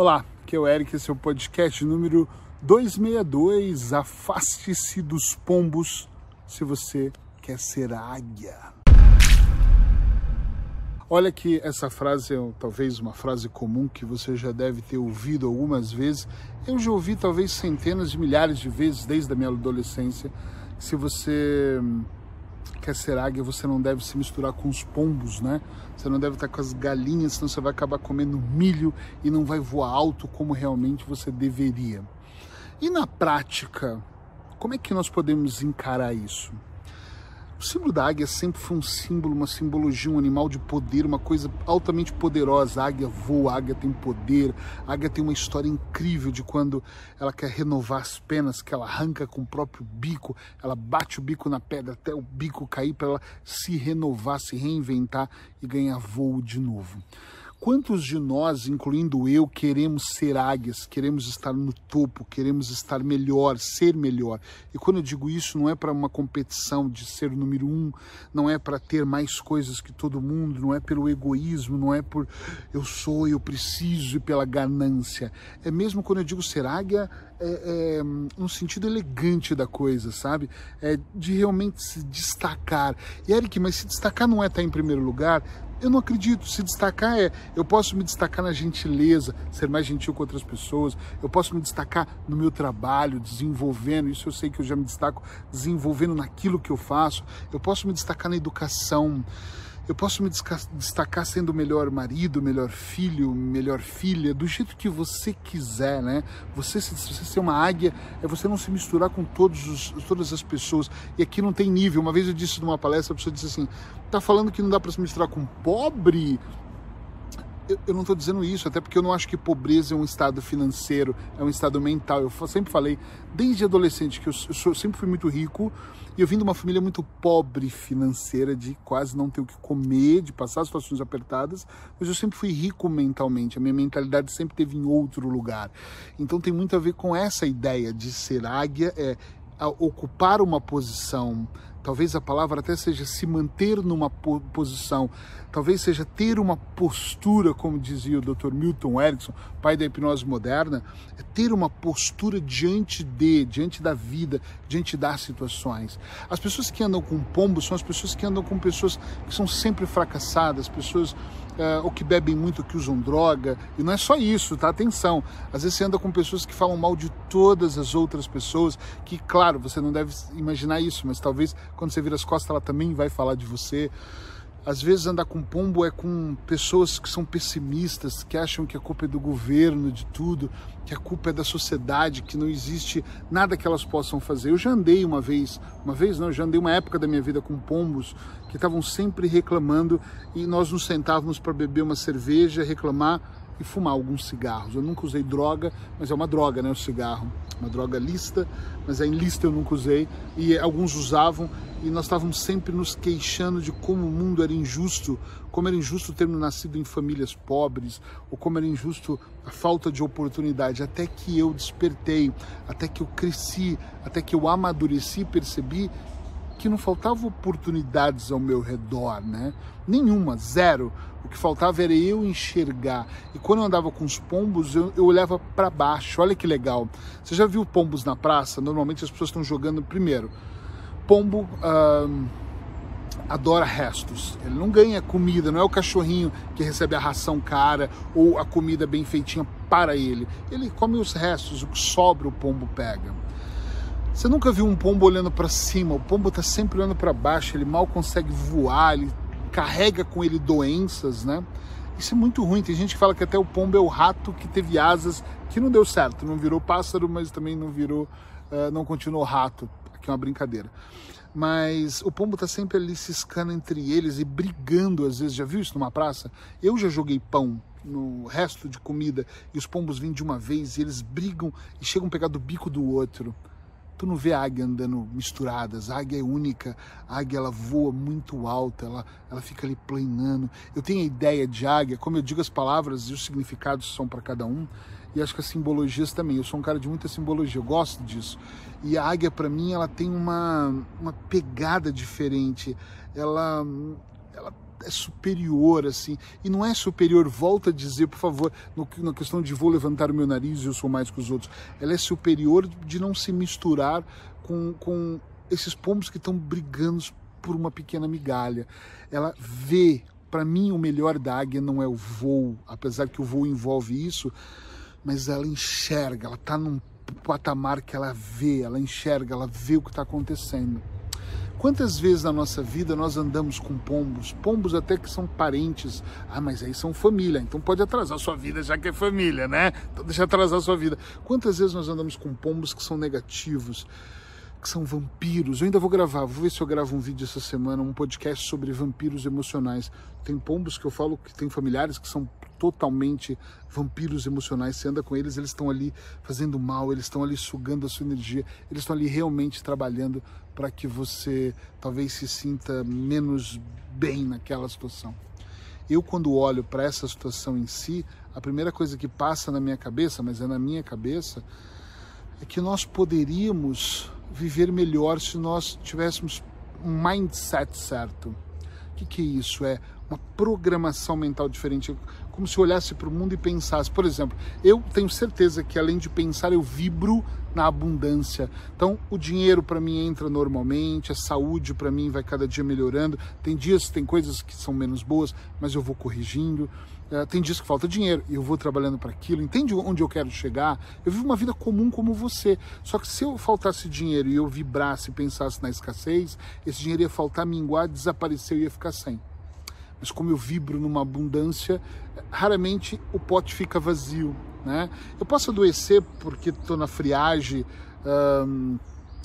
Olá, aqui é o Eric, esse é o podcast número 262. Afaste-se dos pombos se você quer ser águia. Olha que essa frase é talvez uma frase comum que você já deve ter ouvido algumas vezes. Eu já ouvi talvez centenas de milhares de vezes desde a minha adolescência. Se você quer ser águia, você não deve se misturar com os pombos, né? Você não deve estar com as galinhas, senão você vai acabar comendo milho e não vai voar alto como realmente você deveria. E na prática, como é que nós podemos encarar isso? O símbolo da águia sempre foi um símbolo, uma simbologia, um animal de poder, uma coisa altamente poderosa. A águia voa, a águia tem poder, a águia tem uma história incrível de quando ela quer renovar as penas, que ela arranca com o próprio bico, ela bate o bico na pedra até o bico cair para ela se renovar, se reinventar e ganhar voo de novo. Quantos de nós, incluindo eu, queremos ser águias, queremos estar no topo, queremos estar melhor, ser melhor? E quando eu digo isso, não é para uma competição de ser o número um, não é para ter mais coisas que todo mundo, não é pelo egoísmo, não é por eu sou, eu preciso e pela ganância. É mesmo quando eu digo ser águia, é, é, um sentido elegante da coisa, sabe? É de realmente se destacar. E Eric, mas se destacar não é estar em primeiro lugar, eu não acredito. Se destacar é, eu posso me destacar na gentileza, ser mais gentil com outras pessoas, eu posso me destacar no meu trabalho, desenvolvendo, isso eu sei que eu já me destaco, desenvolvendo naquilo que eu faço, eu posso me destacar na educação, eu posso me destacar sendo o melhor marido, melhor filho, melhor filha, do jeito que você quiser, né? Você, se você ser uma águia, é você não se misturar com todos os, todas as pessoas. E aqui não tem nível. Uma vez eu disse numa palestra, a pessoa disse assim: tá falando que não dá para se misturar com pobre? Eu, não estou dizendo isso, até porque eu não acho que pobreza é um estado financeiro, é um estado mental. Eu sempre falei, desde adolescente, que eu, eu, sou, sempre fui muito rico e eu vim de uma família muito pobre financeira, de quase não ter o que comer, de passar situações apertadas, mas eu sempre fui rico mentalmente. A minha mentalidade sempre teve em outro lugar. Então tem muito a ver com essa ideia de ser águia, é ocupar uma posição talvez a palavra até seja se manter numa posição, talvez seja ter uma postura, como dizia o Dr. Milton Erickson, pai da hipnose moderna, é ter uma postura diante de, diante da vida, diante das situações. As pessoas que andam com pombo são as pessoas que andam com pessoas que são sempre fracassadas, pessoas uh, ou que bebem muito, que usam droga, e não é só isso, tá? Atenção, às vezes você anda com pessoas que falam mal de todas as outras pessoas, que claro, você não deve imaginar isso, mas talvez quando você vira as costas, ela também vai falar de você. Às vezes andar com pombo é com pessoas que são pessimistas, que acham que a culpa é do governo, de tudo, que a culpa é da sociedade, que não existe nada que elas possam fazer. Eu já andei uma vez, uma vez não, já andei uma época da minha vida com pombos que estavam sempre reclamando e nós nos sentávamos para beber uma cerveja, reclamar e fumar alguns cigarros. Eu nunca usei droga, mas é uma droga, né, o cigarro. Uma droga lista, mas é em lista eu nunca usei. E alguns usavam e nós estávamos sempre nos queixando de como o mundo era injusto, como era injusto termos nascido em famílias pobres, ou como era injusto a falta de oportunidade. Até que eu despertei, até que eu cresci, até que eu amadureci percebi que não faltava oportunidades ao meu redor, né? Nenhuma, zero. O que faltava era eu enxergar. E quando eu andava com os pombos, eu, eu olhava para baixo. Olha que legal. Você já viu pombos na praça? Normalmente as pessoas estão jogando primeiro. Pombo adora restos. Ele não ganha comida, não é o cachorrinho que recebe a ração cara ou a comida bem feitinha para ele. Ele come os restos, o que sobra o pombo pega. Você nunca viu um pombo olhando para cima, o pombo está sempre olhando para baixo, ele mal consegue voar, ele carrega com ele doenças, né? Isso é muito ruim. Tem gente que fala que até o pombo é o rato que teve asas, que não deu certo, não virou pássaro, mas também não virou, uh, não continuou rato. Aqui é uma brincadeira. Mas o pombo está sempre ali ciscando entre eles e brigando, às vezes. Já viu isso numa praça? Eu já joguei pão no resto de comida e os pombos vêm de uma vez e eles brigam e chegam a pegar do bico do outro. Tu não vê águia andando misturadas, a águia é única, a águia ela voa muito alta, ela, ela fica ali planando. Eu tenho a ideia de águia, como eu digo as palavras e os significados são para cada um, e acho que as simbologias também. Eu sou um cara de muita simbologia, eu gosto disso. E a águia para mim ela tem uma, uma pegada diferente. Ela, ela é superior, assim. E não é superior, volta a dizer, por favor, no, na questão de vou levantar o meu nariz e eu sou mais que os outros. Ela é superior de não se misturar com, com esses pombos que estão brigando por uma pequena migalha. Ela vê, para mim, o melhor da águia não é o voo, apesar que o voo envolve isso, mas ela enxerga, ela está num patamar que ela vê, ela enxerga, ela vê o que está acontecendo. Quantas vezes na nossa vida nós andamos com pombos, pombos até que são parentes, ah, mas aí são família, então pode atrasar sua vida já que é família, né? Então deixa atrasar sua vida. Quantas vezes nós andamos com pombos que são negativos, que são vampiros? Eu ainda vou gravar, vou ver se eu gravo um vídeo essa semana, um podcast sobre vampiros emocionais. Tem pombos que eu falo que tem familiares que são totalmente vampiros emocionais. Você anda com eles, eles estão ali fazendo mal, eles estão ali sugando a sua energia, eles estão ali realmente trabalhando para que você talvez se sinta menos bem naquela situação. Eu, quando olho para essa situação em si, a primeira coisa que passa na minha cabeça, mas é na minha cabeça, é que nós poderíamos viver melhor se nós tivéssemos um mindset certo. O que, que é isso? É uma programação mental diferente como se olhasse para o mundo e pensasse. Por exemplo, eu tenho certeza que além de pensar, eu vibro na abundância. Então, o dinheiro para mim entra normalmente, a saúde para mim vai cada dia melhorando. Tem dias, tem coisas que são menos boas, mas eu vou corrigindo. Uh, tem dias que falta dinheiro e eu vou trabalhando para aquilo. Entende onde eu quero chegar? Eu vivo uma vida comum como você. Só que se eu faltasse dinheiro e eu vibrasse e pensasse na escassez, esse dinheiro ia faltar, minguar, desaparecer e ia ficar sem mas como eu vibro numa abundância, raramente o pote fica vazio. Né? Eu posso adoecer porque estou na friagem, um,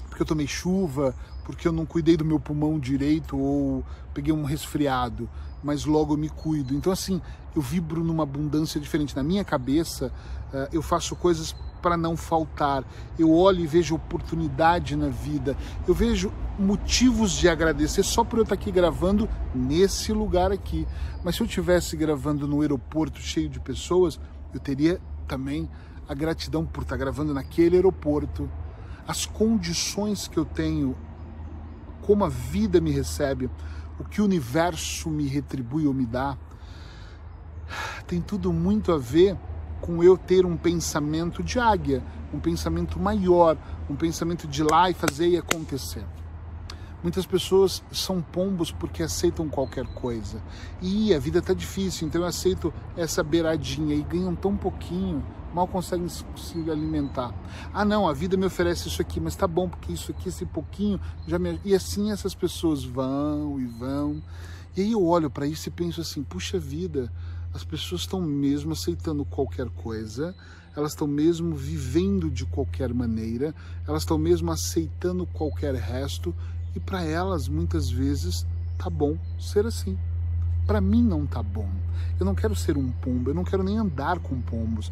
porque eu tomei chuva, porque eu não cuidei do meu pulmão direito ou peguei um resfriado, mas logo eu me cuido. Então, assim, eu vibro numa abundância diferente. Na minha cabeça, uh, eu faço coisas para não faltar. Eu olho e vejo oportunidade na vida. Eu vejo motivos de agradecer só por eu estar aqui gravando nesse lugar aqui. Mas se eu estivesse gravando no aeroporto cheio de pessoas, eu teria também a gratidão por estar gravando naquele aeroporto. As condições que eu tenho, como a vida me recebe, o que o universo me retribui ou me dá, tem tudo muito a ver com eu ter um pensamento de águia, um pensamento maior, um pensamento de lá e fazer e acontecer. Muitas pessoas são pombos porque aceitam qualquer coisa. E a vida está difícil, então eu aceito essa beiradinha e ganham tão pouquinho, mal conseguem se alimentar. Ah, não, a vida me oferece isso aqui, mas tá bom, porque isso aqui, esse pouquinho, já me. E assim essas pessoas vão e vão. E aí eu olho para isso e penso assim: puxa vida, as pessoas estão mesmo aceitando qualquer coisa, elas estão mesmo vivendo de qualquer maneira, elas estão mesmo aceitando qualquer resto e para elas muitas vezes tá bom ser assim para mim não tá bom. Eu não quero ser um pombo, eu não quero nem andar com pombos.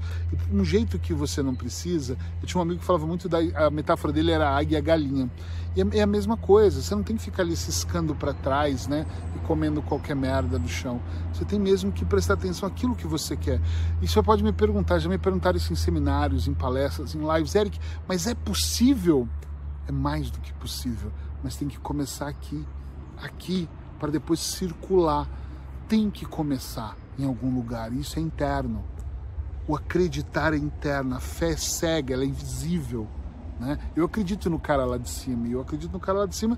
Um jeito que você não precisa, eu tinha um amigo que falava muito da a metáfora dele era a águia e a galinha. E é, é a mesma coisa, você não tem que ficar ali ciscando para trás, né, e comendo qualquer merda do chão. Você tem mesmo que prestar atenção naquilo que você quer. E você pode me perguntar, já me perguntaram isso em seminários, em palestras, em lives, Eric, mas é possível? É mais do que possível, mas tem que começar aqui, aqui, para depois circular tem que começar em algum lugar, isso é interno. O acreditar é interno, a fé é cega, ela é invisível. Né? Eu acredito no cara lá de cima, e eu acredito no cara lá de cima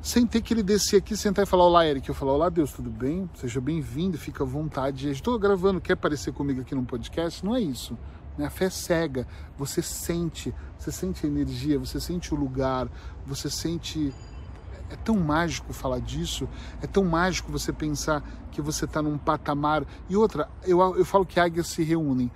sem ter que ele descer aqui, sentar e falar: Olá, Eric. Eu falo: Olá, Deus, tudo bem? Seja bem-vindo, fica à vontade. Estou gravando, quer aparecer comigo aqui num podcast? Não é isso. Né? A fé é cega. Você sente, você sente a energia, você sente o lugar, você sente é tão mágico falar disso, é tão mágico você pensar que você está num patamar. E outra, eu, eu falo que águias se reúnem.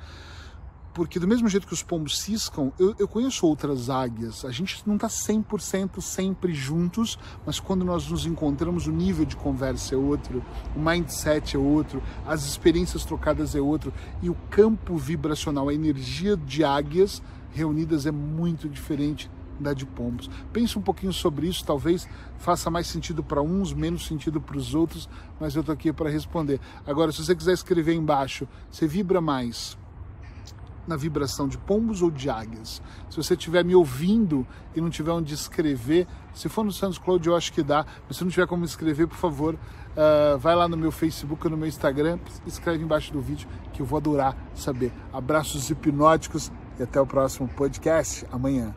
Porque do mesmo jeito que os pombos ciscam, eu, eu conheço outras águias. A gente não está 100% sempre juntos, mas quando nós nos encontramos, o nível de conversa é outro, o mindset é outro, as experiências trocadas é outro, e o campo vibracional, a energia de águias reunidas é muito diferente da de pombos. Pense um pouquinho sobre isso, talvez faça mais sentido para uns, menos sentido para os outros, mas eu estou aqui para responder. Agora, se você quiser escrever embaixo, você vibra mais na vibração de pombos ou de águias. Se você estiver me ouvindo e não tiver onde escrever, se for no Santos Cloud eu acho que dá, mas se não tiver como escrever, por favor, uh, vai lá no meu Facebook no meu Instagram, escreve embaixo do vídeo que eu vou adorar saber. Abraços hipnóticos e até o próximo podcast amanhã.